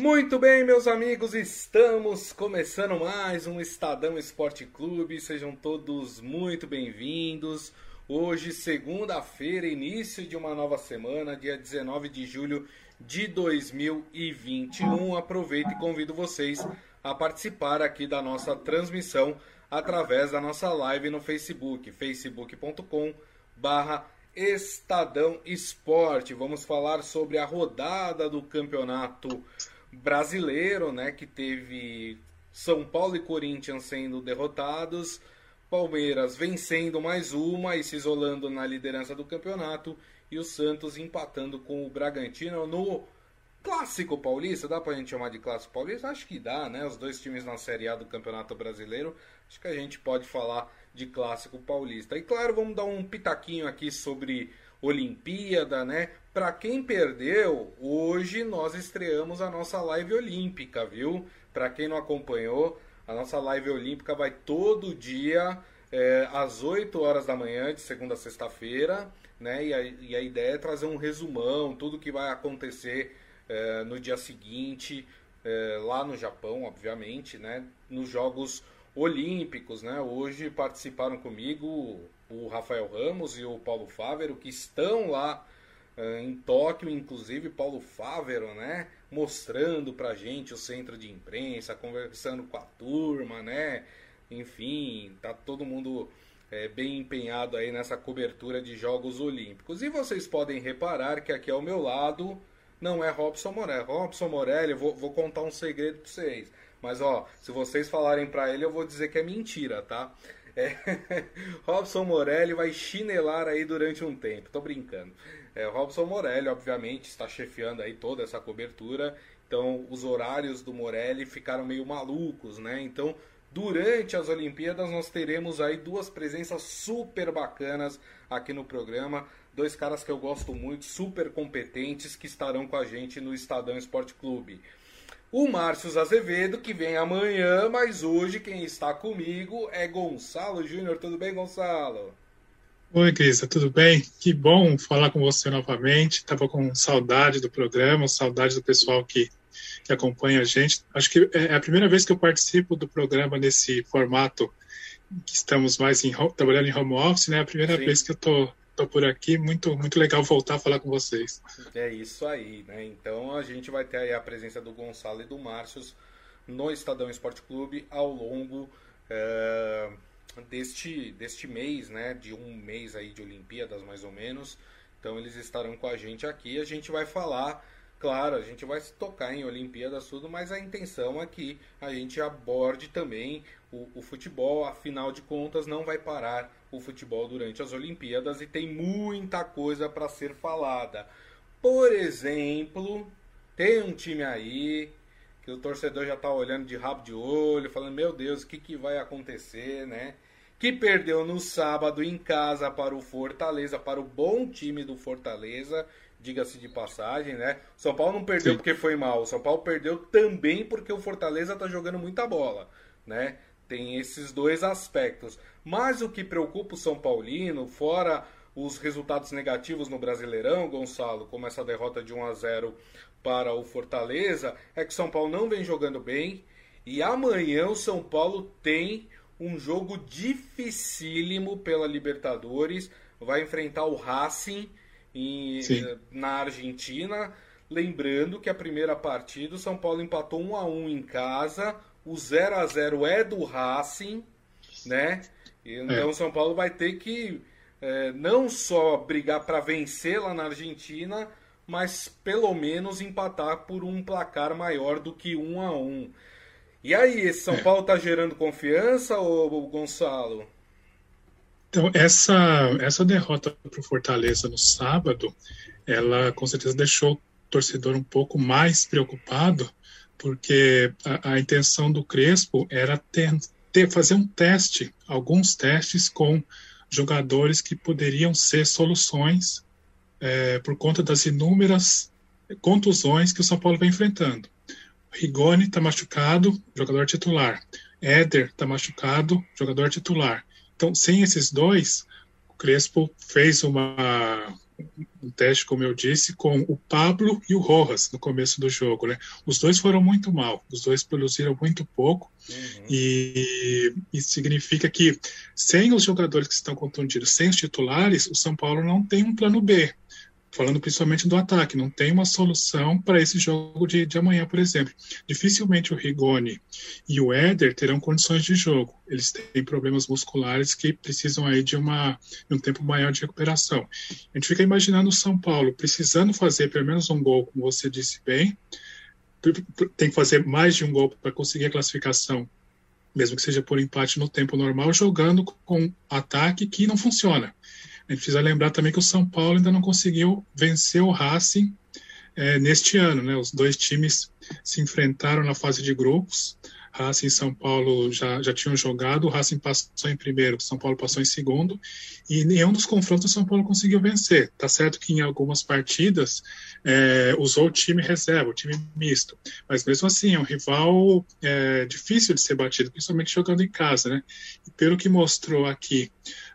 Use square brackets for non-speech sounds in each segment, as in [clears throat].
Muito bem, meus amigos, estamos começando mais um Estadão Esporte Clube. Sejam todos muito bem-vindos. Hoje, segunda-feira, início de uma nova semana, dia 19 de julho de 2021. Aproveito e convido vocês a participar aqui da nossa transmissão através da nossa live no Facebook, facebook.com barra Estadão Esporte. Vamos falar sobre a rodada do campeonato brasileiro, né, que teve São Paulo e Corinthians sendo derrotados, Palmeiras vencendo mais uma e se isolando na liderança do campeonato, e o Santos empatando com o Bragantino no Clássico Paulista. Dá pra gente chamar de Clássico Paulista? Acho que dá, né? Os dois times na Série A do Campeonato Brasileiro. Acho que a gente pode falar de Clássico Paulista. E claro, vamos dar um pitaquinho aqui sobre Olimpíada, né? Para quem perdeu, hoje nós estreamos a nossa live olímpica, viu? Para quem não acompanhou, a nossa live olímpica vai todo dia é, às 8 horas da manhã, de segunda a sexta-feira, né? E a, e a, ideia é trazer um resumão, tudo que vai acontecer é, no dia seguinte, é, lá no Japão, obviamente, né? Nos Jogos Olímpicos, né? Hoje participaram comigo o Rafael Ramos e o Paulo Fávero, que estão lá uh, em Tóquio, inclusive Paulo Fávero, né? Mostrando pra gente o centro de imprensa, conversando com a turma, né? Enfim, tá todo mundo é, bem empenhado aí nessa cobertura de Jogos Olímpicos. E vocês podem reparar que aqui ao meu lado não é Robson Morelli. Robson Morelli, vou, vou contar um segredo pra vocês. Mas ó, se vocês falarem para ele, eu vou dizer que é mentira, tá? É, [laughs] Robson Morelli vai chinelar aí durante um tempo. Tô brincando. É, Robson Morelli, obviamente, está chefiando aí toda essa cobertura. Então, os horários do Morelli ficaram meio malucos, né? Então, durante as Olimpíadas, nós teremos aí duas presenças super bacanas aqui no programa. Dois caras que eu gosto muito, super competentes, que estarão com a gente no Estadão Esporte Clube o Márcio Azevedo, que vem amanhã, mas hoje quem está comigo é Gonçalo Júnior. Tudo bem, Gonçalo? Oi, Crista, tudo bem? Que bom falar com você novamente. Estava com saudade do programa, saudade do pessoal que, que acompanha a gente. Acho que é a primeira vez que eu participo do programa nesse formato que estamos mais em, trabalhando em home office, né? É a primeira Sim. vez que eu estou estou por aqui. Muito, muito legal voltar a falar com vocês. É isso aí, né? Então a gente vai ter a presença do Gonçalo e do Márcio no Estadão Esporte Clube ao longo é, deste, deste mês, né? De um mês aí de Olimpíadas, mais ou menos. Então eles estarão com a gente aqui. A gente vai falar Claro, a gente vai se tocar em Olimpíadas tudo, mas a intenção é que a gente aborde também o, o, futebol. Afinal de contas, não vai parar o futebol durante as Olimpíadas e tem muita coisa para ser falada. Por exemplo, tem um time aí que o torcedor já está olhando de rabo de olho, falando: Meu Deus, o que, que vai acontecer, né? Que perdeu no sábado em casa para o Fortaleza, para o bom time do Fortaleza diga-se de passagem, né? São Paulo não perdeu Sim. porque foi mal, o São Paulo perdeu também porque o Fortaleza tá jogando muita bola, né? Tem esses dois aspectos. Mas o que preocupa o São Paulino, fora os resultados negativos no Brasileirão, Gonçalo, como essa derrota de 1 a 0 para o Fortaleza, é que o São Paulo não vem jogando bem e amanhã o São Paulo tem um jogo dificílimo pela Libertadores, vai enfrentar o Racing em, na Argentina. Lembrando que a primeira partida o São Paulo empatou 1 a 1 em casa, o 0 a 0 é do Racing, né? Então é. o São Paulo vai ter que é, não só brigar para vencer lá na Argentina, mas pelo menos empatar por um placar maior do que 1 a 1. E aí, esse São é. Paulo tá gerando confiança, ou Gonçalo? Então, essa, essa derrota para o Fortaleza no sábado, ela com certeza deixou o torcedor um pouco mais preocupado, porque a, a intenção do Crespo era ter, ter, fazer um teste, alguns testes com jogadores que poderiam ser soluções é, por conta das inúmeras contusões que o São Paulo vem enfrentando. Rigoni está machucado, jogador titular. Éder está machucado, jogador titular. Então, sem esses dois, o Crespo fez uma, um teste, como eu disse, com o Pablo e o Rojas no começo do jogo. Né? Os dois foram muito mal, os dois produziram muito pouco, uhum. e isso significa que sem os jogadores que estão contundidos, sem os titulares, o São Paulo não tem um plano B falando principalmente do ataque, não tem uma solução para esse jogo de, de amanhã, por exemplo. Dificilmente o Rigoni e o Éder terão condições de jogo. Eles têm problemas musculares que precisam aí de, uma, de um tempo maior de recuperação. A gente fica imaginando o São Paulo precisando fazer pelo menos um gol, como você disse bem, tem que fazer mais de um gol para conseguir a classificação, mesmo que seja por empate no tempo normal, jogando com ataque que não funciona. A gente precisa lembrar também que o São Paulo ainda não conseguiu vencer o Racing é, neste ano. Né? Os dois times se enfrentaram na fase de grupos. Racing e São Paulo já, já tinham jogado, o Racing passou em primeiro, o São Paulo passou em segundo, e nenhum dos confrontos o São Paulo conseguiu vencer. Tá certo que em algumas partidas é, usou o time reserva, o time misto, mas mesmo assim é um rival é, difícil de ser batido, principalmente jogando em casa. Né? E pelo que mostrou aqui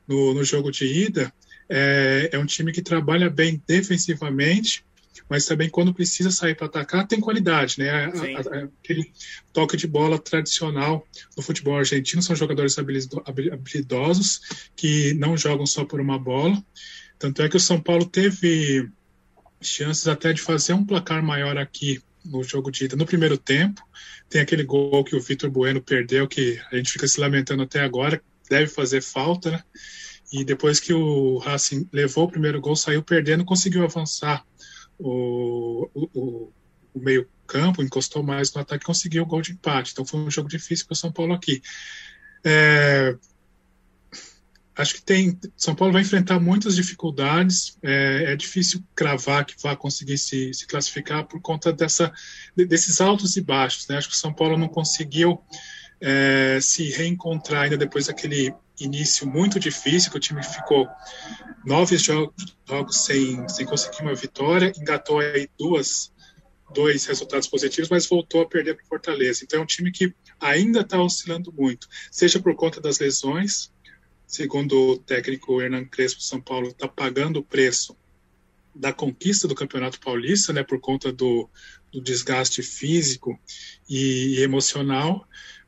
no, no jogo de ida, é, é um time que trabalha bem defensivamente, mas também quando precisa sair para atacar tem qualidade, né? A, a, aquele toque de bola tradicional do futebol argentino são jogadores habilidosos que não jogam só por uma bola. Tanto é que o São Paulo teve chances até de fazer um placar maior aqui no jogo de ida no primeiro tempo. Tem aquele gol que o Vitor Bueno perdeu que a gente fica se lamentando até agora, deve fazer falta, né? E depois que o Racing levou o primeiro gol, saiu perdendo, conseguiu avançar o, o, o meio campo, encostou mais no ataque, conseguiu o gol de empate. Então foi um jogo difícil para o São Paulo aqui. É, acho que tem São Paulo vai enfrentar muitas dificuldades. É, é difícil cravar que vai conseguir se, se, classificar por conta dessa, desses altos e baixos. Né? Acho que o São Paulo não conseguiu é, se reencontrar ainda depois daquele início muito difícil, que o time ficou nove jogos, jogos sem, sem conseguir uma vitória, engatou aí duas, dois resultados positivos, mas voltou a perder para Fortaleza. Então é um time que ainda está oscilando muito, seja por conta das lesões, segundo o técnico Hernan Crespo, São Paulo está pagando o preço da conquista do Campeonato Paulista, né, por conta do, do desgaste físico e, e emocional,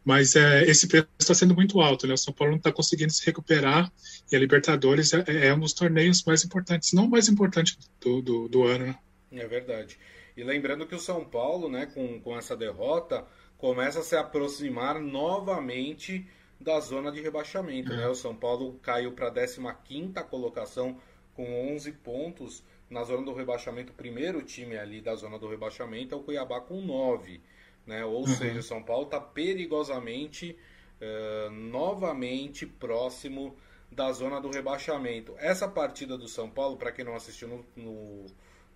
mas é, esse preço está sendo muito alto, né? O São Paulo não está conseguindo se recuperar e a Libertadores é, é, um dos torneios mais importantes, não o mais importante do, do, do, ano, né? É verdade. E lembrando que o São Paulo, né, com, com essa derrota, começa a se aproximar novamente da zona de rebaixamento, é. né? O São Paulo caiu para a 15 colocação com 11 pontos na zona do rebaixamento. O primeiro time ali da zona do rebaixamento é o Cuiabá com 9. Né? Ou uhum. seja, o São Paulo está perigosamente, uh, novamente próximo da zona do rebaixamento. Essa partida do São Paulo, para quem não assistiu no, no,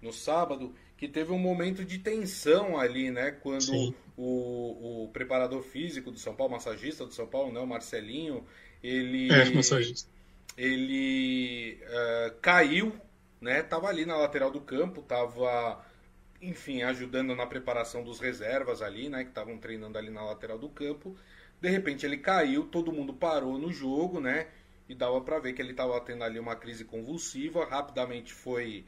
no, sábado, que teve um momento de tensão ali, né? Quando o, o, preparador físico do São Paulo, massagista do São Paulo, né? o Marcelinho, ele. É, massagista. Ele uh, caiu, né? Tava ali na lateral do campo, tava enfim, ajudando na preparação dos reservas ali, né, que estavam treinando ali na lateral do campo. De repente ele caiu, todo mundo parou no jogo, né? E dava para ver que ele estava tendo ali uma crise convulsiva. Rapidamente foi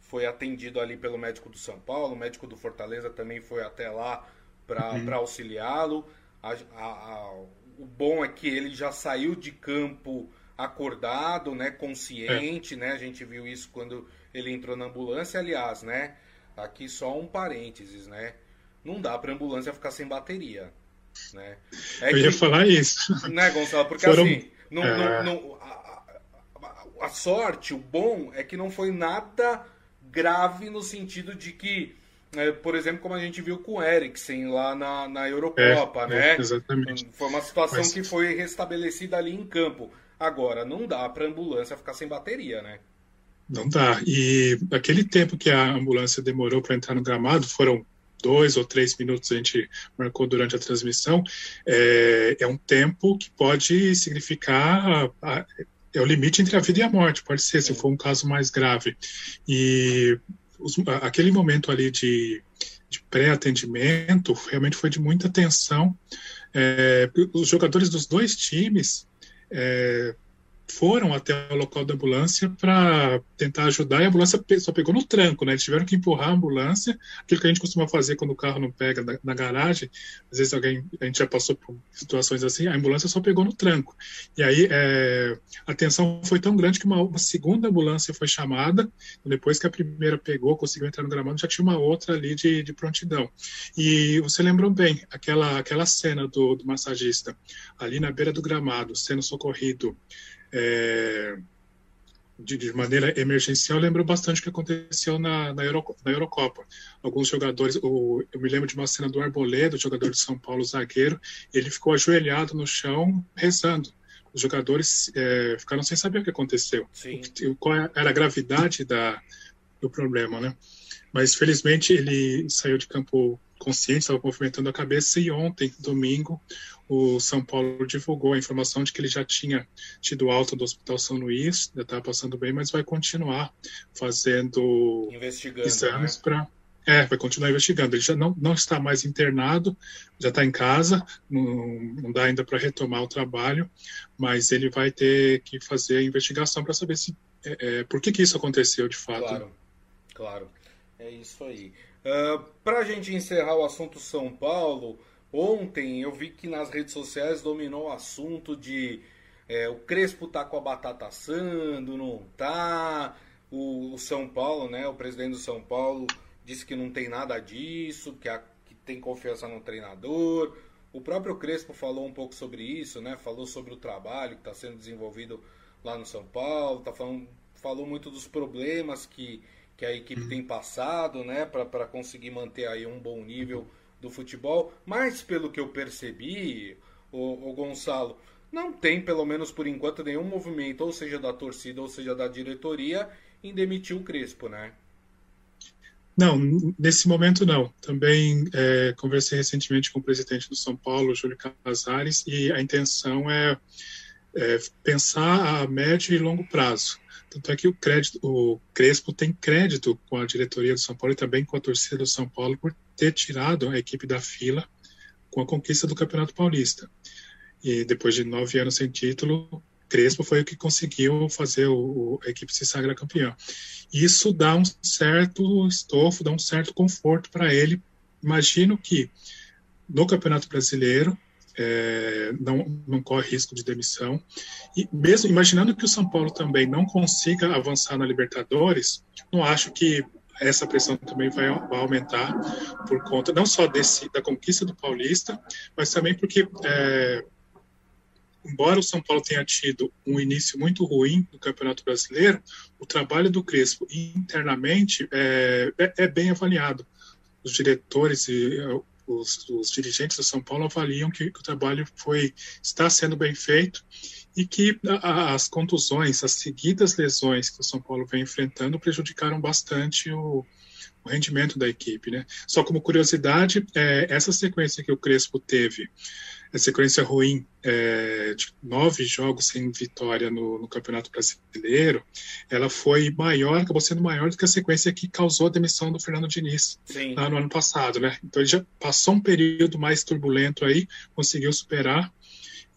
foi atendido ali pelo médico do São Paulo, o médico do Fortaleza também foi até lá para uhum. auxiliá-lo. o bom é que ele já saiu de campo acordado, né, consciente, é. né? A gente viu isso quando ele entrou na ambulância, aliás, né? Aqui só um parênteses, né? Não dá para ambulância ficar sem bateria, né? É Eu que, ia falar isso. Né, Gonçalo? Porque Foram... assim, não, é... não, não a, a, a, sorte, o bom é que não foi nada grave no sentido de que, é, por exemplo, como a gente viu com o Eriksen lá na, na Eurocopa, é, né? exatamente. Foi uma situação Mas... que foi restabelecida ali em campo. Agora, não dá para ambulância ficar sem bateria, né? Não dá. E aquele tempo que a ambulância demorou para entrar no gramado, foram dois ou três minutos a gente marcou durante a transmissão, é, é um tempo que pode significar a, a, é o limite entre a vida e a morte, pode ser, se for um caso mais grave. E os, aquele momento ali de, de pré-atendimento realmente foi de muita tensão. É, os jogadores dos dois times é, foram até o local da ambulância para tentar ajudar e a ambulância só pegou no tranco, né? Eles tiveram que empurrar a ambulância, aquilo que a gente costuma fazer quando o carro não pega na, na, garagem. Às vezes alguém, a gente já passou por situações assim, a ambulância só pegou no tranco. E aí é, a tensão foi tão grande que uma, uma, segunda ambulância foi chamada. Depois que a primeira pegou, conseguiu entrar no gramado, já tinha uma outra ali de, de prontidão. E você lembrou bem aquela aquela cena do, do massagista ali na beira do gramado, sendo socorrido é, de, de, maneira emergencial, lembro bastante o que aconteceu na, na, Euro, na Eurocopa. Alguns jogadores, o, eu me lembro de uma cena do Arboledo, jogador de São Paulo, zagueiro, ele ficou ajoelhado no chão, rezando. Os jogadores é, ficaram sem saber o que aconteceu, o, qual era a gravidade da, do problema, né? Mas felizmente ele saiu de campo consciente, estava movimentando a cabeça e ontem, domingo, o São Paulo divulgou a informação de que ele já tinha tido alta do Hospital São Luís, já estava passando bem, mas vai continuar fazendo exames né? para. É, vai continuar investigando. Ele já não, não está mais internado, já está em casa, não, não dá ainda para retomar o trabalho, mas ele vai ter que fazer a investigação para saber se é, é, por que, que isso aconteceu de fato. Claro, claro. É isso aí. Ah, para a gente encerrar o assunto São Paulo, Ontem eu vi que nas redes sociais dominou o assunto de é, o Crespo tá com a batata assando, não tá. O, o, São Paulo, né? O presidente do São Paulo disse que não tem nada disso, que, a, que tem confiança no treinador. O próprio Crespo falou um pouco sobre isso, né? Falou sobre o trabalho que está sendo desenvolvido lá no São Paulo, tá falando, falou muito dos problemas que, que a equipe tem passado, né? Para conseguir manter aí um bom nível do futebol, mas pelo que eu percebi, o, o Gonçalo, não tem, pelo menos por enquanto, nenhum movimento, ou seja da torcida, ou seja da diretoria, em demitir o Crespo, né? Não, nesse momento não. Também é, conversei recentemente com o presidente do São Paulo, Júlio Casares, e a intenção é, é pensar a médio e longo prazo. Tanto é que o, crédito, o Crespo tem crédito com a diretoria do São Paulo e também com a torcida do São Paulo por ter tirado a equipe da fila com a conquista do Campeonato Paulista. E depois de nove anos sem título, Crespo foi o que conseguiu fazer o, a equipe se sagrar campeão. Isso dá um certo estofo, dá um certo conforto para ele. Imagino que no Campeonato Brasileiro é, não, não corre risco de demissão. E mesmo imaginando que o São Paulo também não consiga avançar na Libertadores, não acho que essa pressão também vai, aumentar por conta não só desse da conquista do Paulista, mas também porque é, embora o São Paulo tenha tido um início muito ruim no Campeonato Brasileiro, o trabalho do Crespo internamente é, é, é bem avaliado. Os diretores e os, os dirigentes do São Paulo avaliam que, que, o trabalho foi está sendo bem feito e que a, as contusões, as seguidas lesões que o São Paulo vem enfrentando prejudicaram bastante o, o rendimento da equipe, né? Só como curiosidade, é, essa sequência que o Crespo teve a sequência ruim é, de nove jogos sem vitória no, no, Campeonato Brasileiro, ela foi maior, acabou sendo maior do que a sequência que causou a demissão do Fernando Diniz lá no ano passado, né? Então ele já passou um período mais turbulento aí, conseguiu superar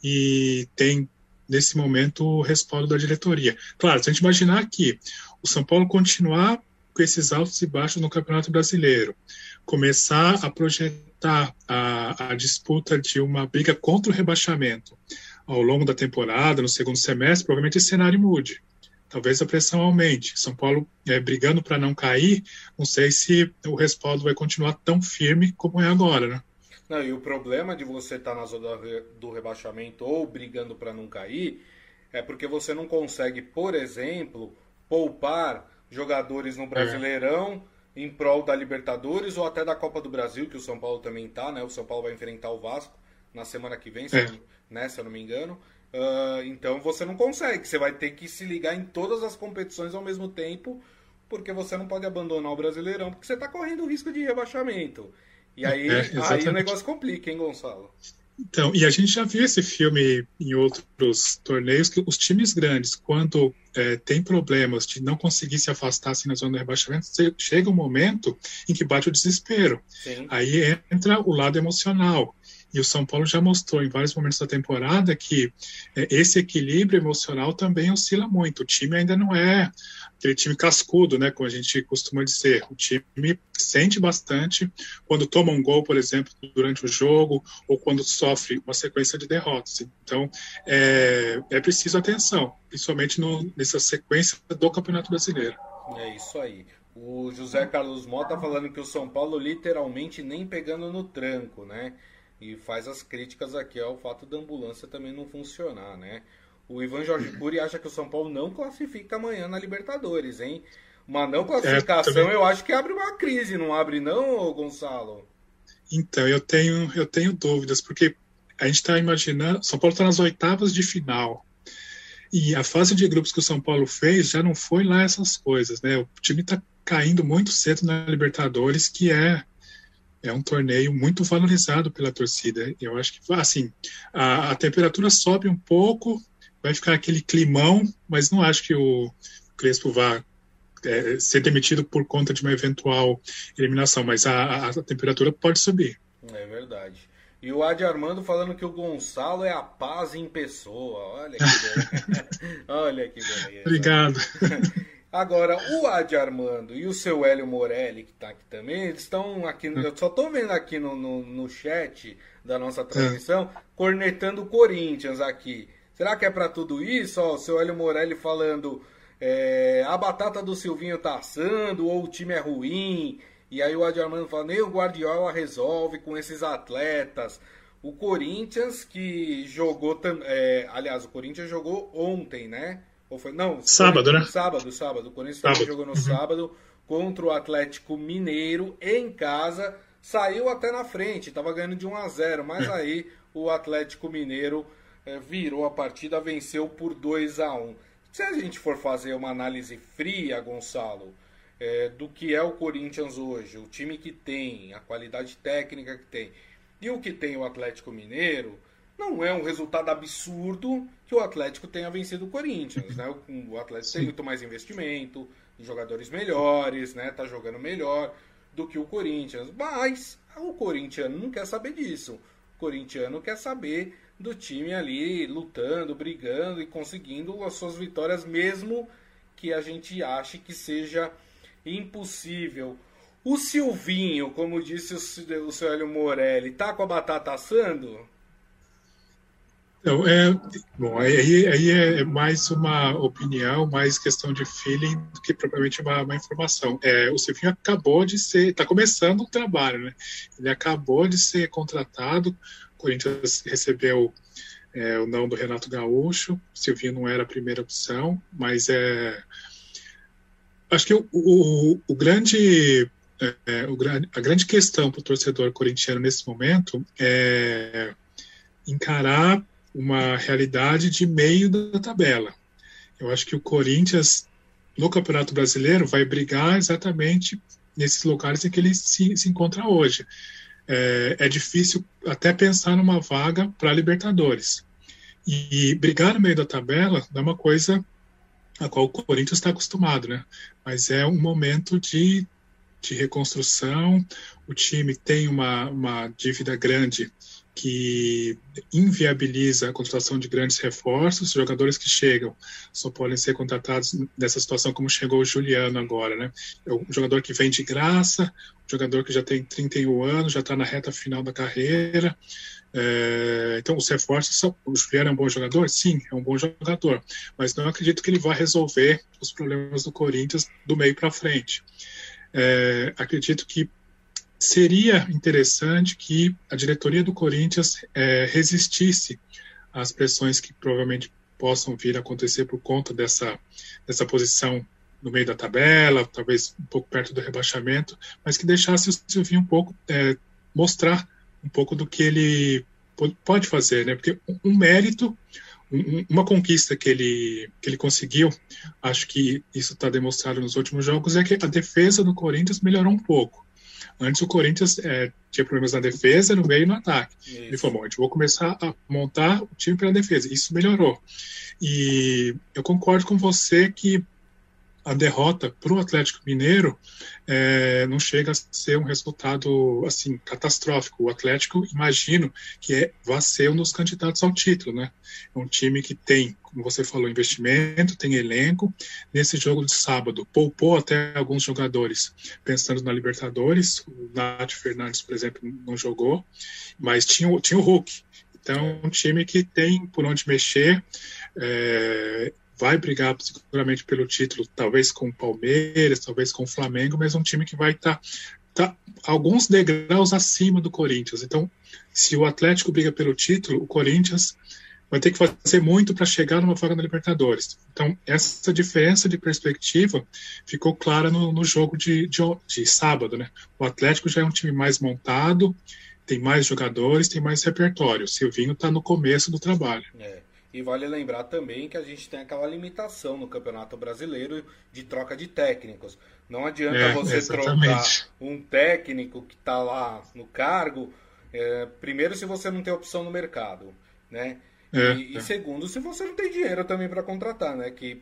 e tem nesse momento o respaldo da diretoria. Claro, se a gente imaginar que o São Paulo continuar com esses altos e baixos no Campeonato Brasileiro, começar a projetar a, a disputa de uma briga contra o rebaixamento ao longo da temporada, no segundo semestre, provavelmente esse cenário mude. Talvez a pressão aumente. São Paulo é, brigando para não cair, não sei se o respaldo vai continuar tão firme como é agora, né? Não, e o problema de você estar tá na zona do rebaixamento ou brigando para não cair é porque você não consegue, por exemplo, poupar jogadores no é. Brasileirão em prol da Libertadores ou até da Copa do Brasil, que o São Paulo também tá, né? O São Paulo vai enfrentar o Vasco na semana que vem, se, é. eu, né, se eu não me engano. Uh, então você não consegue, você vai ter que se ligar em todas as competições ao mesmo tempo, porque você não pode abandonar o Brasileirão, porque você está correndo o risco de rebaixamento. E aí, é, aí o negócio complica, hein, Gonçalo? Então, e a gente já viu esse filme em outros torneios, que os times grandes, quando é, tem problemas de não conseguir se afastar assim, na zona de rebaixamento, chega um momento em que bate o desespero. Sim. Aí entra o lado emocional. E o São Paulo já mostrou em vários momentos da temporada que é, esse equilíbrio emocional também oscila muito. O time ainda não é aquele time cascudo, né, como a gente costuma dizer. O time sente bastante quando toma um gol, por exemplo, durante o jogo, ou quando sofre uma sequência de derrotas. Então, é, é preciso atenção, principalmente no, nessa sequência do Campeonato Brasileiro. É isso aí. O José Carlos Mota falando que o São Paulo literalmente nem pegando no tranco, né? E faz as críticas aqui ao fato da ambulância também não funcionar, né? O Ivan Jorge [clears throat] Cury acha que o São Paulo não classifica amanhã na Libertadores, hein? Uma não classificação é, eu acho que abre uma crise, não abre não, Gonçalo? Então, eu tenho, eu tenho dúvidas, porque a gente está imaginando, São Paulo está nas oitavas de final. E a fase de grupos que o São Paulo fez já não foi lá essas coisas, né? O time está caindo muito cedo na Libertadores, que é é um torneio muito valorizado pela torcida. Eu acho que, assim, a, a, temperatura sobe um pouco, vai ficar aquele climão, mas não acho que o Crespo vá é, ser demitido por conta de uma eventual eliminação, mas a, a, a, temperatura pode subir. É verdade. E o Adi Armando falando que o Gonçalo é a paz em pessoa. Olha que beleza. [laughs] Olha que beleza. Obrigado. [laughs] Agora, o Adi Armando e o seu Hélio Morelli, que está aqui também, eles estão aqui. Eu só estou vendo aqui no, no, no, chat da nossa transmissão, é. cornetando o Corinthians aqui. Será que é para tudo isso? Ó, o seu Hélio Morelli falando é, a batata do Silvinho tá assando, ou o time é ruim. E aí o Adi Armando fala, nem o Guardiola resolve com esses atletas. O Corinthians que jogou, é, aliás, o Corinthians jogou ontem, né? Ou foi, não, sábado, foi, né? Sábado, sábado. O Corinthians sábado. jogou no uhum. sábado contra o Atlético Mineiro em casa. Saiu até na frente, estava ganhando de 1 a 0, mas é. aí o Atlético Mineiro é, virou a partida, venceu por 2 a 1. Se a gente for fazer uma análise fria, Gonçalo, é, do que é o Corinthians hoje, o time que tem, a qualidade técnica que tem, e o que tem o Atlético Mineiro, não é um resultado absurdo que o Atlético tenha vencido o Corinthians, né? O, Atlético Sim. tem muito mais investimento, jogadores melhores, né? Tá jogando melhor do que o Corinthians. Mas o corintiano não quer saber disso. O corintiano quer saber do time ali lutando, brigando e conseguindo as suas vitórias, mesmo que a gente ache que seja impossível. O Silvinho, como disse o, o seu Hélio Morelli, tá com a batata assando? Então, é, bom, aí, aí é mais uma opinião, mais questão de feeling do que propriamente uma, uma informação. É, o Silvinho acabou de ser, está começando o trabalho, né? Ele acabou de ser contratado, o Corinthians recebeu é, o não do Renato Gaúcho, o Silvinho não era a primeira opção, mas é, acho que o, o, o grande é, o, a grande questão para o torcedor corintiano nesse momento é encarar uma realidade de meio da tabela. Eu acho que o Corinthians, no Campeonato Brasileiro, vai brigar exatamente nesses lugares em que ele se, se encontra hoje. É, é, difícil até pensar numa vaga para Libertadores. E, e brigar no meio da tabela é uma coisa a qual o Corinthians está acostumado, né? Mas é um momento de, de reconstrução. O time tem uma, uma dívida grande que inviabiliza a contratação de grandes reforços, jogadores que chegam só podem ser contratados nessa situação como chegou o Juliano agora, né? É um jogador que vem de graça, um jogador que já tem 31 anos, já está na reta final da carreira. É, então, os reforços são. O Juliano é um bom jogador? Sim, é um bom jogador, mas não acredito que ele vá resolver os problemas do Corinthians do meio para frente. É, acredito que seria interessante que a diretoria do Corinthians é, resistisse às pressões que provavelmente possam vir a acontecer por conta dessa, dessa posição no meio da tabela, talvez um pouco perto do rebaixamento, mas que deixasse o Silvinho um pouco é, mostrar um pouco do que ele pode fazer, né? Porque um mérito, um, uma conquista que ele, que ele conseguiu, acho que isso está demonstrado nos últimos jogos, é que a defesa do Corinthians melhorou um pouco. Antes o Corinthians é, tinha problemas na defesa, no meio e no ataque. Isso. Ele falou: bom, a gente vai começar a montar o time pela defesa. Isso melhorou. E eu concordo com você que a derrota para o Atlético Mineiro é, não chega a ser um resultado assim catastrófico. O Atlético, imagino que é, um dos candidatos ao título, né? É um time que tem, como você falou, investimento, tem elenco. Nesse jogo de sábado, poupou até alguns jogadores, pensando na Libertadores. O Nath Fernandes, por exemplo, não jogou, mas tinha, tinha o Hulk. Então, um time que tem por onde mexer. É, vai brigar seguramente pelo título, talvez com o Palmeiras, talvez com o Flamengo, mas é um time que vai estar tá, tá alguns degraus acima do Corinthians. Então, se o Atlético briga pelo título, o Corinthians vai ter que fazer muito para chegar numa vaga na Libertadores. Então, essa diferença de perspectiva ficou clara no, no jogo de, de, de, sábado. Né? O Atlético já é um time mais montado, tem mais jogadores, tem mais repertório. O Silvinho está no começo do trabalho. É. E vale lembrar também que a gente tem aquela limitação no Campeonato Brasileiro de troca de técnicos. Não adianta é, você exatamente. trocar um técnico que está lá no cargo, é, primeiro se você não tem opção no mercado, né? É, e, e, é. segundo, se você não tem dinheiro também para contratar, né? Que,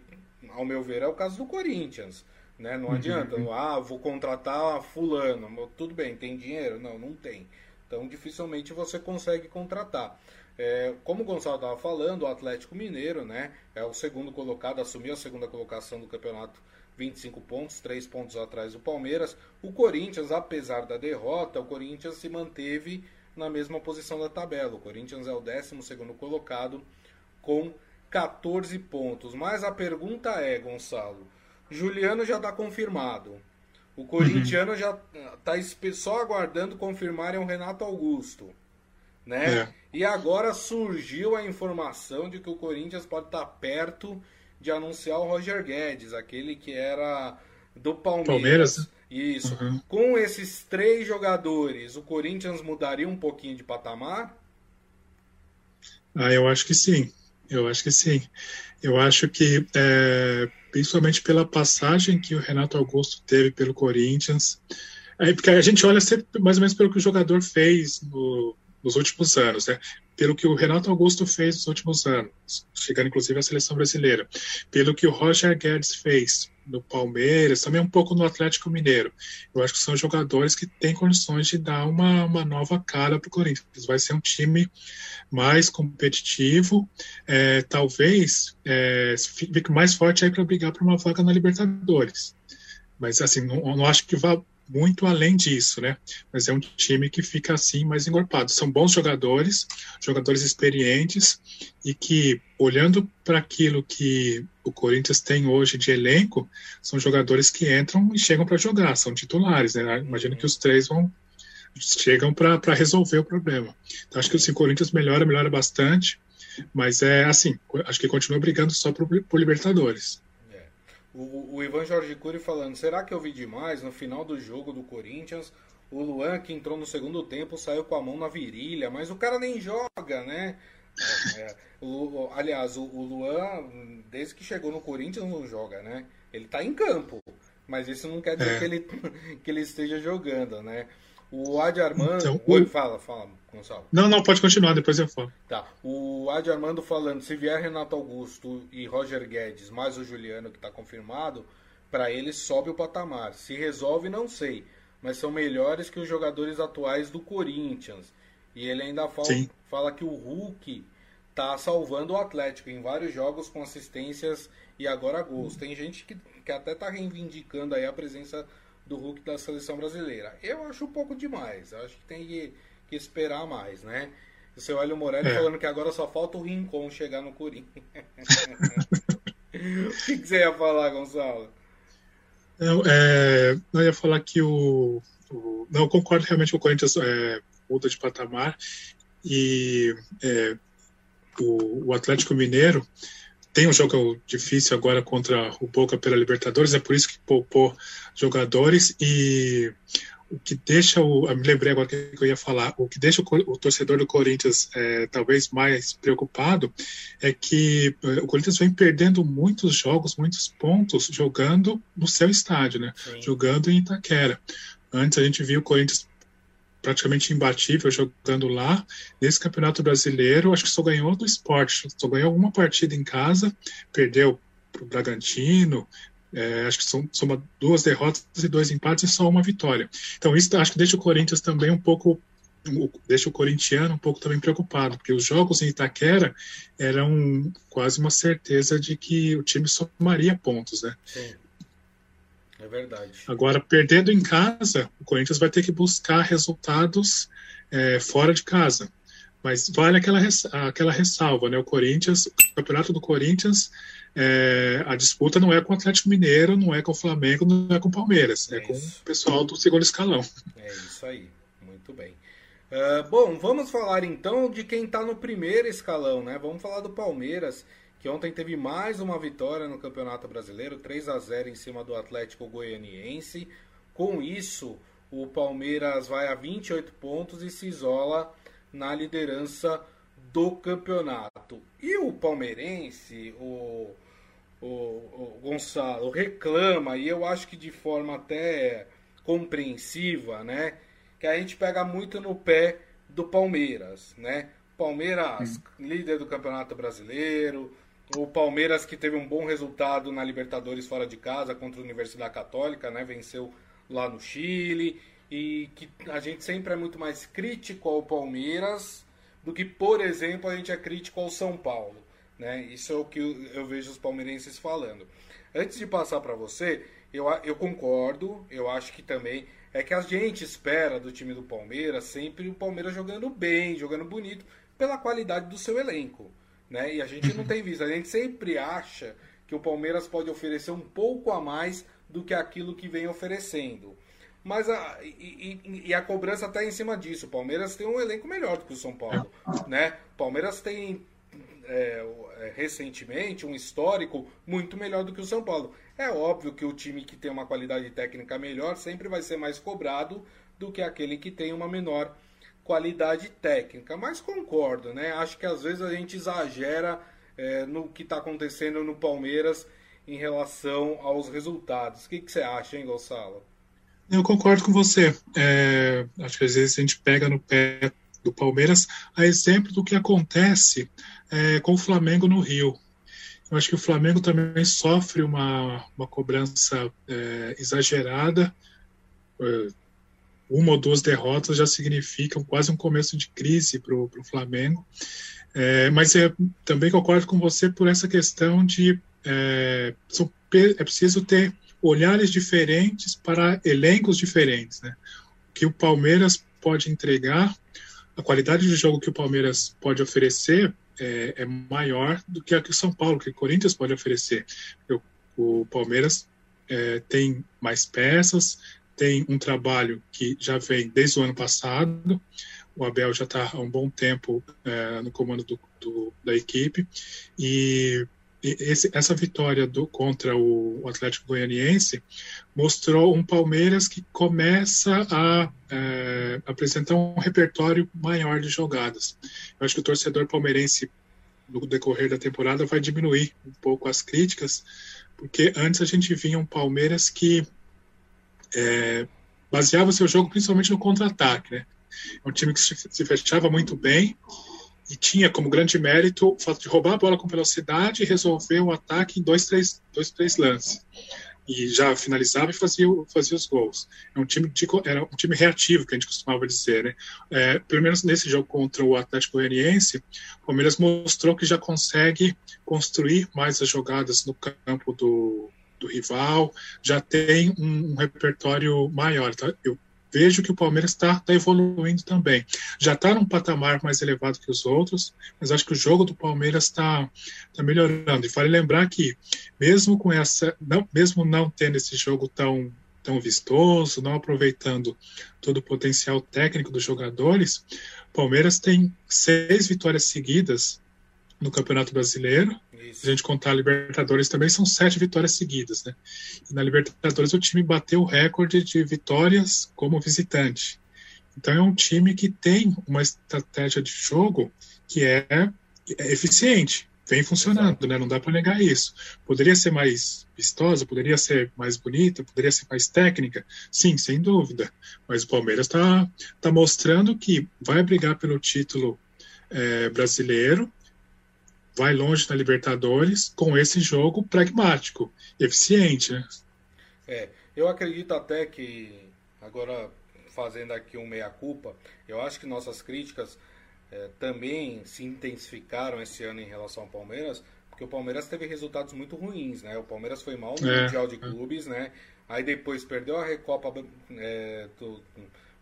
ao meu ver, é o caso do Corinthians. Né? Não uhum. adianta, ah, vou contratar fulano. Tudo bem, tem dinheiro? Não, não tem. Então dificilmente você consegue contratar. É, como o Gonçalo estava falando, o Atlético Mineiro né, é o segundo colocado, assumiu a segunda colocação do campeonato, 25 pontos, 3 pontos atrás do Palmeiras. O Corinthians, apesar da derrota, o Corinthians se manteve na mesma posição da tabela. O Corinthians é o 12 colocado com 14 pontos. Mas a pergunta é, Gonçalo, Juliano já está confirmado. O corintiano uhum. já está só aguardando confirmarem o Renato Augusto né? É. E agora surgiu a informação de que o Corinthians pode estar perto de anunciar o Roger Guedes, aquele que era do Palmeiras. Palmeiras? Isso. Uhum. Com esses três jogadores, o Corinthians mudaria um pouquinho de patamar? Ah, eu acho que sim. Eu acho que sim. Eu acho que, é, principalmente pela passagem que o Renato Augusto teve pelo Corinthians, é, porque a gente olha sempre mais ou menos pelo que o jogador fez no, nos últimos anos, né? pelo que o Renato Augusto fez nos últimos anos, chegando inclusive à seleção brasileira, pelo que o Roger Guedes fez no Palmeiras, também um pouco no Atlético Mineiro. Eu acho que são jogadores que têm condições de dar uma, uma nova cara para o Corinthians. Vai ser um time mais competitivo, é, talvez é, fique mais forte aí para brigar por uma vaga na Libertadores. Mas assim, não, não acho que vá muito além disso, né? Mas é um time que fica assim mais encorpado. São bons jogadores, jogadores experientes e que, olhando para aquilo que o Corinthians tem hoje de elenco, são jogadores que entram e chegam para jogar, são titulares, né? Imagino que os três vão chegam para resolver o problema. Então, acho que assim, o Corinthians melhora, melhora bastante, mas é assim, acho que continua brigando só por, por Libertadores. O, o Ivan Jorge Cury falando, será que eu vi demais no final do jogo do Corinthians? O Luan, que entrou no segundo tempo, saiu com a mão na virilha, mas o cara nem joga, né? É, é, o, aliás, o, o, Luan, desde que chegou no Corinthians, não joga, né? Ele tá em campo, mas isso não quer dizer é. que, ele, [laughs] que ele esteja jogando, né? O Adi Armando. Então, Oi, fala, fala, Gonçalo. Não, não, pode continuar, depois eu falo. Tá. O Adi Armando falando: se vier Renato Augusto e Roger Guedes, mais o Juliano, que está confirmado, para ele sobe o patamar. Se resolve, não sei. Mas são melhores que os jogadores atuais do Corinthians. E ele ainda fala, fala que o Hulk tá salvando o Atlético em vários jogos com assistências e agora gols. Tem gente que, que até tá reivindicando aí a presença do Hulk da seleção brasileira. Eu acho um pouco demais. Eu acho que tem que, que esperar mais, né? Você olha o Morelli é. falando que agora só falta o Rincon chegar no Corinthians. [laughs] o que, que, você ia falar, Gonçalo? Eu, é, eu ia falar que o, o, Não, eu concordo realmente que o Corinthians é, muda de patamar e é, o, o Atlético Mineiro tem um jogo difícil agora contra o Boca pela Libertadores, é por isso que poupou jogadores e o que deixa o. Eu me lembrei agora que eu ia falar. O que deixa o, o torcedor do Corinthians é, talvez mais preocupado é que é, o Corinthians vem perdendo muitos jogos, muitos pontos, jogando no seu estádio, né? Sim. Jogando em Itaquera. Antes a gente viu o Corinthians praticamente imbatível jogando lá. Nesse Campeonato Brasileiro, acho que só ganhou do esporte, só ganhou uma partida em casa, perdeu para o Bragantino, É, acho que são, soma duas derrotas e dois empates e só uma vitória. Então isso acho que deixa o Corinthians também um pouco deixa o corintiano um pouco também preocupado, porque os jogos em Itaquera eram quase uma certeza de que o time somaria pontos, né? Sim. É verdade. Agora, perdendo em casa, o Corinthians vai ter que buscar resultados é, fora de casa. Mas vale aquela, aquela ressalva, né? O Corinthians, o campeonato do Corinthians, é, a disputa não é com o Atlético Mineiro, não é com o Flamengo, não é com o Palmeiras, é, é com o pessoal do segundo escalão. É isso aí, muito bem. Uh, bom, vamos falar então de quem está no primeiro escalão, né? Vamos falar do Palmeiras, que ontem teve mais uma vitória no Campeonato Brasileiro, 3 a 0 em cima do Atlético Goianiense. Com isso, o Palmeiras vai a 28 pontos e se isola na liderança do campeonato. E o palmeirense, o, o, o Gonçalo, reclama, e eu acho que de forma até compreensiva, né? Que a gente pega muito no pé do Palmeiras, né? Palmeiras, líder do Campeonato Brasileiro, o Palmeiras que teve um bom resultado na Libertadores fora de casa contra a Universidade Católica, né? Venceu lá no Chile e que a gente sempre é muito mais crítico ao Palmeiras do que, por exemplo, a gente é crítico ao São Paulo. Né? Isso é o que eu vejo os palmeirenses falando. Antes de passar para você, eu, eu concordo, eu acho que também é que a gente espera do time do Palmeiras sempre o Palmeiras jogando bem, jogando bonito, pela qualidade do seu elenco. Né? E a gente não tem visto, a gente sempre acha que o Palmeiras pode oferecer um pouco a mais do que aquilo que vem oferecendo. Mas a, e, e, a cobrança está em cima disso. O Palmeiras tem um elenco melhor do que o São Paulo. Né? O Palmeiras tem é, é, recentemente um histórico muito melhor do que o São Paulo. É óbvio que o time que tem uma qualidade técnica melhor sempre vai ser mais cobrado do que aquele que tem uma menor qualidade técnica. Mas concordo, né? Acho que às vezes a gente exagera é, no que está acontecendo no Palmeiras em relação aos resultados. O que, que você acha, hein, Gonçalo? Eu concordo com você. É, acho que às vezes a gente pega no pé do Palmeiras a exemplo do que acontece é, com o Flamengo no Rio. Eu acho que o Flamengo também sofre uma, uma cobrança é, exagerada. É, uma ou duas derrotas já significam quase um começo de crise para o Flamengo. É, mas eu também concordo com você por essa questão de é, é preciso ter olhares diferentes para elencos diferentes. Né? O que o Palmeiras pode entregar, a qualidade de jogo que o Palmeiras pode oferecer é, é maior do que a que o São Paulo, que o Corinthians pode oferecer. O, Palmeiras é, tem mais peças, tem um trabalho que já vem desde o ano passado. O Abel já está há um bom tempo é, no comando do, do, da equipe e esse, essa vitória do, contra o, Atlético Goianiense mostrou um Palmeiras que começa a é, apresentar um repertório maior de jogadas. Eu acho que o torcedor palmeirense, no decorrer da temporada, vai diminuir um pouco as críticas, porque antes a gente via um Palmeiras que é, baseava seu jogo principalmente no contra-ataque. Né? É um time que se fechava muito bem e tinha como grande mérito o fato de roubar a bola com velocidade e resolver o ataque em dois, três, dois, três lances. E já finalizava e fazia, fazia os gols. É um time de, era um time reativo, que a gente costumava dizer. Né? É, pelo menos nesse jogo contra o Atlético Goianiense, o Palmeiras mostrou que já consegue construir mais as jogadas no campo do, do rival, já tem um, um repertório maior. Tá? Eu vejo que o Palmeiras está tá evoluindo também. Já está num patamar mais elevado que os outros, mas acho que o jogo do Palmeiras está tá melhorando. E vale lembrar que, mesmo com essa, não, mesmo não tendo esse jogo tão tão vistoso, não aproveitando todo o potencial técnico dos jogadores, Palmeiras tem seis vitórias seguidas no Campeonato Brasileiro. Se a gente contar a Libertadores também, são sete vitórias seguidas. Né? E na Libertadores o time bateu o recorde de vitórias como visitante. Então é um time que tem uma estratégia de jogo que é, é eficiente, vem funcionando, né? Não dá para negar isso. Poderia ser mais vistosa, poderia ser mais bonita, poderia ser mais técnica, sim, sem dúvida. Mas o Palmeiras está tá mostrando que vai brigar pelo título é, brasileiro vai longe na Libertadores com esse jogo pragmático, eficiente, né? É, eu acredito até que, agora fazendo aqui um meia-culpa, eu acho que nossas críticas é, também se intensificaram esse ano em relação ao Palmeiras, porque o Palmeiras teve resultados muito ruins, né? O Palmeiras foi mal no é, Mundial de Clubes, né? Aí depois perdeu a Recopa é, do,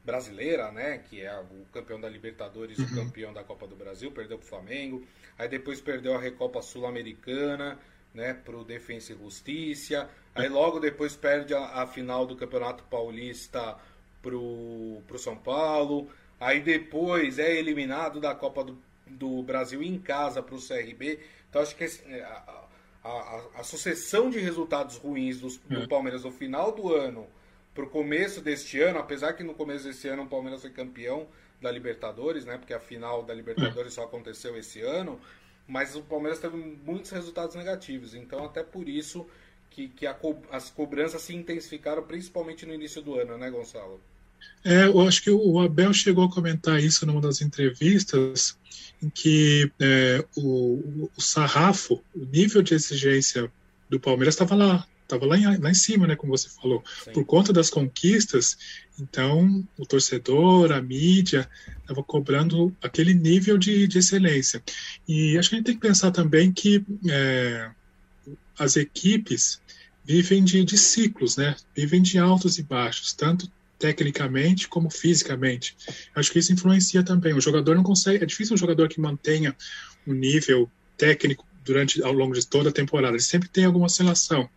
brasileira, né? Que é o campeão da Libertadores e uhum. o campeão da Copa do Brasil, perdeu para o Flamengo. Aí depois perdeu a Recopa Sul-Americana, né? Para o Defensa e Justiça. Aí logo depois perde a, a final do Campeonato Paulista pro, pro São Paulo. Aí depois é eliminado da Copa do, do Brasil em casa para o CRB. Então acho que é, a, a, a, sucessão de resultados ruins do, do é. Palmeiras no final do ano para o começo deste ano, apesar que no começo desse ano o Palmeiras foi campeão da Libertadores, né? Porque a final da Libertadores só aconteceu esse ano, mas o Palmeiras teve muitos resultados negativos. Então até por isso que, que a, as cobranças se intensificaram, principalmente no início do ano, né, Gonçalo? É, eu acho que o Abel chegou a comentar isso numa das entrevistas, em que é, o, o, sarrafo, o nível de exigência do Palmeiras estava lá, estava lá, em, lá em cima, né, como você falou, Sim. por conta das conquistas. Então, o torcedor, a mídia, estava cobrando aquele nível de, de, excelência. E acho que a gente tem que pensar também que é, as equipes vivem de, de ciclos, né? Vivem de altos e baixos, tanto tecnicamente como fisicamente. Acho que isso influencia também. O jogador não consegue, é difícil um jogador que mantenha um nível técnico durante ao longo de toda a temporada. Ele sempre tem alguma oscilação.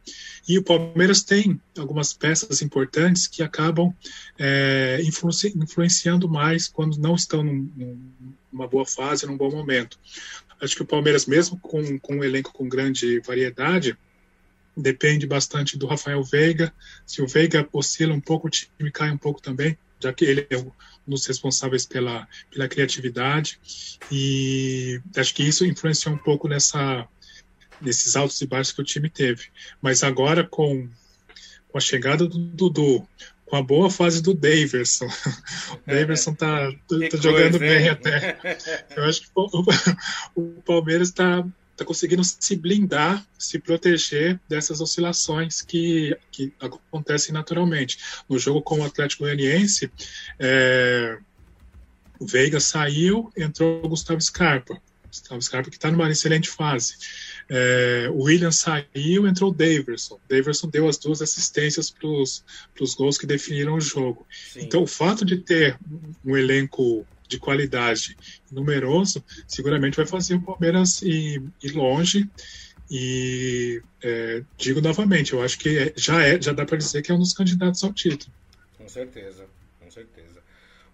E o Palmeiras tem algumas peças importantes que acabam é, influenci, influenciando mais quando não estão num, numa boa fase, num bom momento. Acho que o Palmeiras, mesmo com, com um elenco com grande variedade, depende bastante do Rafael Veiga. Se o Veiga oscila um pouco, o time cai um pouco também, já que ele é um dos responsáveis pela, pela criatividade. E acho que isso influenciou um pouco nessa, nesses altos e baixos que o time teve. Mas agora, com, com a chegada do Dudu, com a boa fase do Daverson. [laughs] O Daverson tá, tá jogando bem até. Eu acho que o, [laughs] o Palmeiras está está conseguindo se blindar, se proteger dessas oscilações que, que acontecem naturalmente. No jogo com o Atlético Goianiense, é, o Veiga saiu, entrou o Gustavo Scarpa. Gustavo Scarpa que está numa excelente fase. É, o William saiu, entrou o Daverson. O Daverson deu as duas assistências para os gols que definiram o jogo. Sim. Então, o fato de ter um elenco de qualidade numeroso, seguramente vai fazer o Palmeiras ir, ir longe. E é, digo novamente, eu acho que é, já, é, já dá para dizer que é um dos candidatos ao título. Com certeza, com certeza.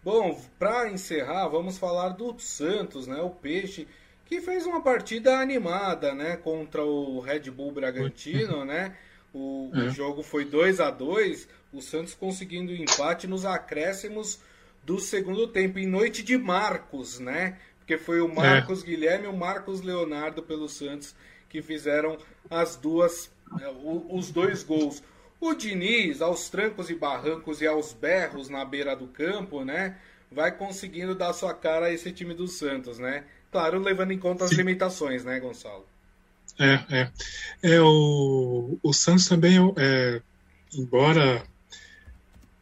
Bom, para encerrar, vamos falar do Santos, né? O Peixe, que fez uma partida animada, né? Contra o Red Bull Bragantino, né? O, é. o jogo foi 2 a 2 o Santos conseguindo o empate nos acréscimos do segundo tempo, em noite de Marcos, né? Porque foi o Marcos é. Guilherme e o Marcos Leonardo pelo Santos que fizeram as duas, é, os dois gols. O Diniz, aos trancos e barrancos e aos berros na beira do campo, né? Vai conseguindo dar sua cara a esse time do Santos, né? Claro, levando em conta as Sim. limitações, né, Gonçalo? É, é. é o, o Santos também, é, embora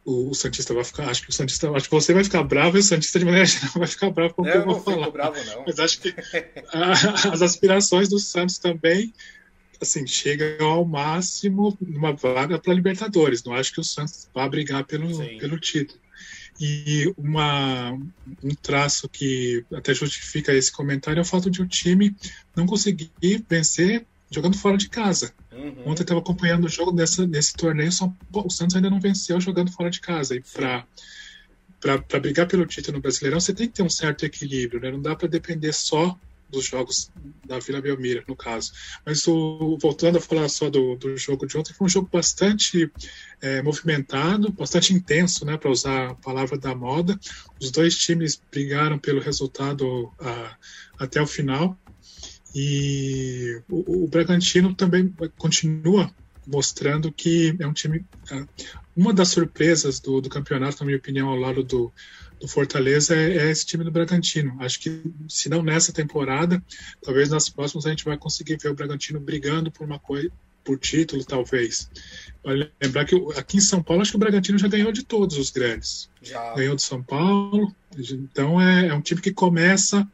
o, o Santista vai ficar. Acho que o Santista. Acho que você vai ficar bravo e o Santista de maneira [laughs] geral vai ficar bravo com o que eu, vou falar. Bravo, não. Mas acho que a, as aspirações do Santos também assim, chegam ao máximo numa vaga para Libertadores. Não acho que o Santos vá brigar pelo, pelo título. E uma, um traço que até justifica esse comentário é o fato de o time não conseguir vencer jogando fora de casa. Uhum. Ontem eu estava acompanhando o jogo nessa, nesse torneio, só, o Santos ainda não venceu jogando fora de casa. E para brigar pelo título no Brasileirão, você tem que ter um certo equilíbrio, né? Não dá para depender só dos jogos da Vila Belmira, no caso. Mas o, voltando a falar só do, do jogo de ontem, foi um jogo bastante é, movimentado, bastante intenso, né, para usar a palavra da moda. Os dois times brigaram pelo resultado a, até o final. E o, o Bragantino também continua mostrando que é um time. É, uma das surpresas do, do campeonato, na minha opinião, ao lado do, do Fortaleza é, é, esse time do Bragantino. Acho que, se não nessa temporada, talvez nas próximas a gente vai conseguir ver o Bragantino brigando por uma coisa, por título, talvez. Vale lembrar que aqui em São Paulo, acho que o Bragantino já ganhou de todos os grandes. Já. Ganhou de São Paulo, então é, é um time que começa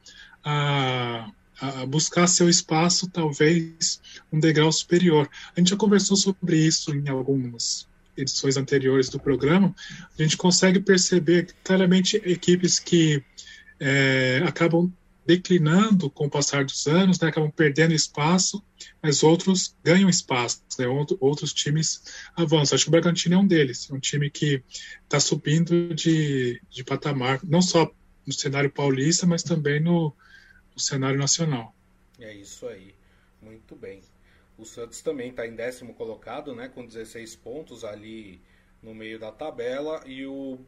a, a, buscar seu espaço, talvez um degrau superior. A gente já conversou sobre isso em algumas edições anteriores do programa, a gente consegue perceber claramente equipes que é, acabam declinando com o passar dos anos, né, acabam perdendo espaço, mas outros ganham espaço, né, outros times avançam. Acho que o Bragantino é um deles, é um time que está subindo de, de patamar, não só no cenário paulista, mas também no, no cenário nacional. É isso aí, muito bem. O Santos também está em décimo colocado, né, com 16 pontos ali no meio da tabela, e o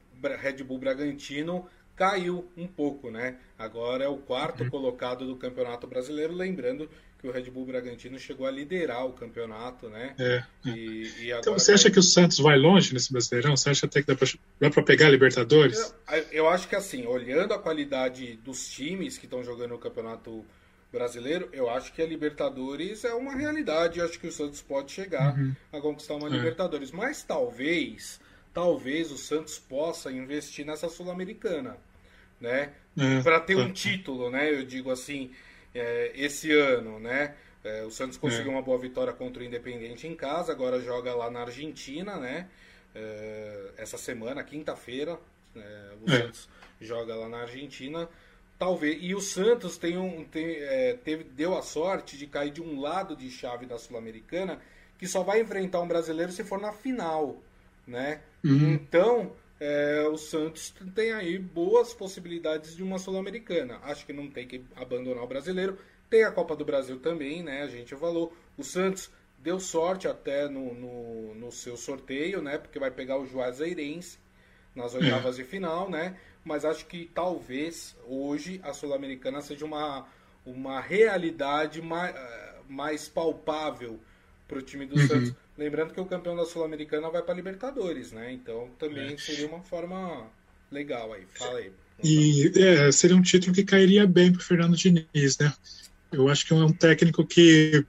Red Bull Bragantino caiu um pouco, né? Agora é o quarto uhum. colocado do Campeonato Brasileiro, lembrando que o Red Bull Bragantino chegou a liderar o campeonato, né? É, é. E, e então você acha que o Santos vai longe nesse Brasileirão? Você acha até que dá para pegar a Libertadores? Eu, eu, acho que assim, olhando a qualidade dos times que estão jogando no Campeonato Brasileiro, eu acho que a Libertadores é uma realidade. Eu acho que o Santos pode chegar uhum. a conquistar uma é. Libertadores, mas talvez talvez o Santos possa investir nessa Sul-Americana, né? É, para ter um título, né? Eu digo assim, é, esse ano, né? É, o Santos conseguiu é. uma boa vitória contra o Independente em casa, agora joga lá na Argentina, né? É, essa semana, quinta-feira, é, o Santos joga lá na Argentina. Talvez. E o Santos tem um, tem, teve, deu a sorte de cair de um lado de chave da Sul-Americana que só vai enfrentar um brasileiro se for na final né? Uhum. Então, é, o Santos tem aí boas possibilidades de uma Sul-Americana. Acho que não tem que abandonar o brasileiro. Tem a Copa do Brasil também, né? A gente falou. O Santos deu sorte até no, no, no seu sorteio, né? Porque vai pegar o Juazeirense nas oitavas de final, né? Mas acho que talvez hoje a Sul-Americana seja uma, uma realidade mais, mais palpável para o time do uhum. Santos. Lembrando que o campeão da Sul-Americana vai para Libertadores, né? Então também é. seria uma forma legal aí. Fala aí. E é, seria um título que cairia bem para Fernando Diniz, né? Eu acho que é um técnico que,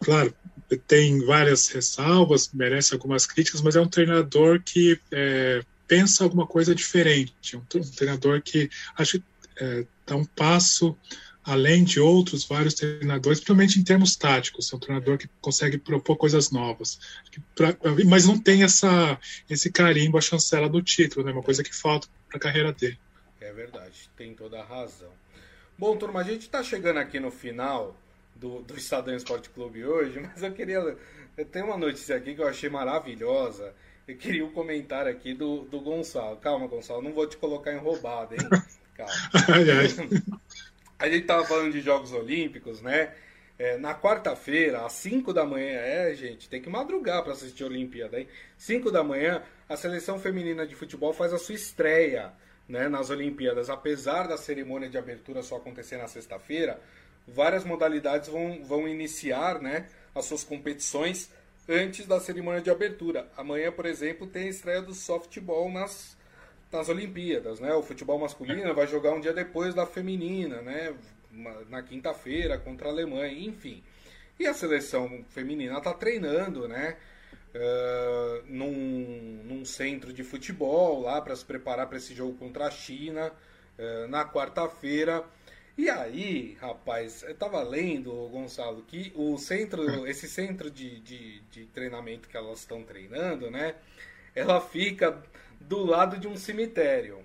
claro, tem várias ressalvas, merece algumas críticas, mas é um treinador que é, pensa alguma coisa diferente. Um, um treinador que acho que é, dá um passo além de outros vários treinadores, principalmente em termos táticos. É um treinador que consegue propor coisas novas. Pra, mas não tem essa, esse carimbo, a chancela do título, né? Uma coisa que falta para a carreira dele. É verdade, tem toda a razão. Bom, turma, a gente está chegando aqui no final do, do Estadão Esporte Clube hoje, mas eu queria. Eu tenho uma notícia aqui que eu achei maravilhosa. Eu queria o um comentário aqui do, do Gonçalo. Calma, Gonçalo, não vou te colocar em roubada, hein? [laughs] Calma. ai, ai. [laughs] A gente tava falando de Jogos Olímpicos, né? É, na quarta-feira, às 5 da manhã, é, gente, tem que madrugar para assistir a Olimpíada, hein? 5 da manhã, a seleção feminina de futebol faz a sua estreia né, nas Olimpíadas. Apesar da cerimônia de abertura só acontecer na sexta-feira, várias modalidades vão, vão iniciar né, as suas competições antes da cerimônia de abertura. Amanhã, por exemplo, tem a estreia do softball nas nas Olimpíadas, né? O futebol masculino vai jogar um dia depois da feminina, né? Na quinta-feira contra a Alemanha, enfim. E a seleção feminina está treinando, né? Uh, num, num, centro de futebol lá para se preparar para esse jogo contra a China uh, na quarta-feira. E aí, rapaz, eu tava lendo, Gonçalo, que o centro, esse centro de, de, de treinamento que elas estão treinando, né? Ela fica do lado de um cemitério.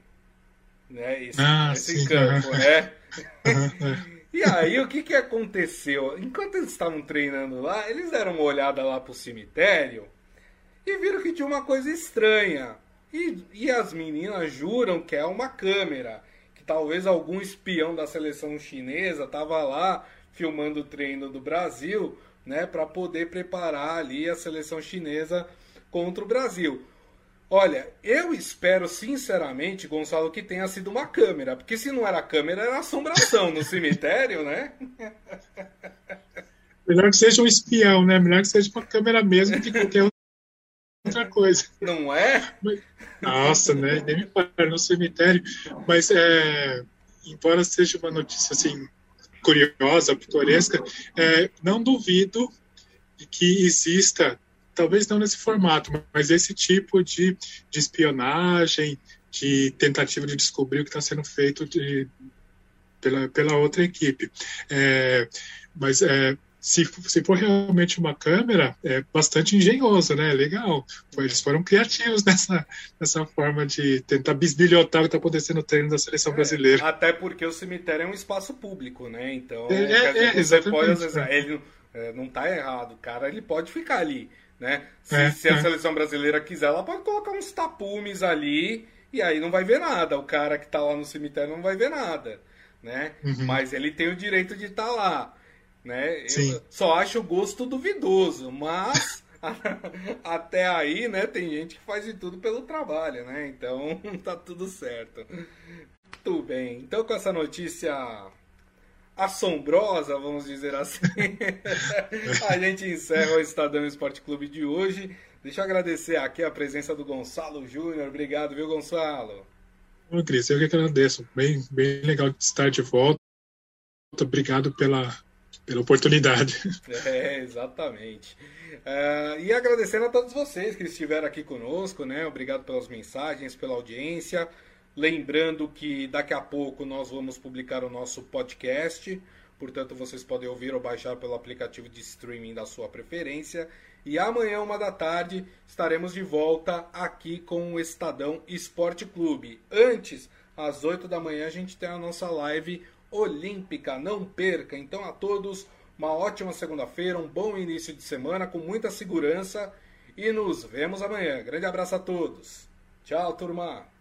Né? Esse, ah, esse sim, campo, né? [laughs] e aí, o que, que aconteceu? Enquanto eles estavam treinando lá, eles deram uma olhada lá pro cemitério e viram que tinha uma coisa estranha. E, e as meninas juram que é uma câmera. Que talvez algum espião da seleção chinesa tava lá filmando o treino do Brasil, né, para poder preparar ali a seleção chinesa contra o Brasil. Olha, eu espero sinceramente, Gonçalo, que tenha sido uma câmera, porque se não era câmera, era assombração no cemitério, né? [laughs] Melhor que seja um espião, né? Melhor que seja uma câmera mesmo que qualquer outra coisa. Não é? Mas, nossa, né? Nem me fala no cemitério. Mas, é, embora seja uma notícia assim curiosa, pitoresca, é, não duvido que exista, talvez não nesse formato, mas esse tipo de, de espionagem, de tentativa de descobrir o que está sendo feito de, pela, pela outra equipe. É, mas é, se, se for realmente uma câmera, é bastante engenhoso, né? Legal. Eles foram criativos [laughs] nessa, nessa forma de tentar bisbilhotar o que está acontecendo no treino da seleção é, brasileira. Até porque o cemitério é um espaço público, né? Então, é, é, dizer, você pode, vezes, ele é, não está errado, o cara ele pode ficar ali, né? Se, é, se a é. seleção brasileira quiser, ela pode colocar uns tapumes ali e aí não vai ver nada. O cara que está lá no cemitério não vai ver nada, né? Uhum. Mas ele tem o direito de estar tá lá. Né? Eu só acho o gosto duvidoso, mas [laughs] até aí, né, tem gente que faz de tudo pelo trabalho, né? Então [laughs] tá tudo certo. Tudo bem. Então com essa notícia assombrosa, vamos dizer assim, [laughs] a gente encerra o Estadão Esporte Clube de hoje. Deixa eu agradecer aqui a presença do Gonçalo Júnior. Obrigado, viu, Gonçalo? Ô, Cris, eu que agradeço. Bem, bem legal de estar de volta. Obrigado pela, pela oportunidade. [laughs] É, exatamente. Uh, e agradecendo a todos vocês que estiveram aqui conosco, né? Obrigado pelas mensagens, pela audiência. Lembrando que daqui a pouco nós vamos publicar o nosso podcast, portanto vocês podem ouvir ou baixar pelo aplicativo de streaming da sua preferência. E amanhã, uma da tarde, estaremos de volta aqui com o Estadão Esporte Clube. Antes, às 8 da manhã, a gente tem a nossa live olímpica. Não perca. Então, a todos, uma ótima segunda-feira, um bom início de semana, com muita segurança. E nos vemos amanhã. Grande abraço a todos. Tchau, turma.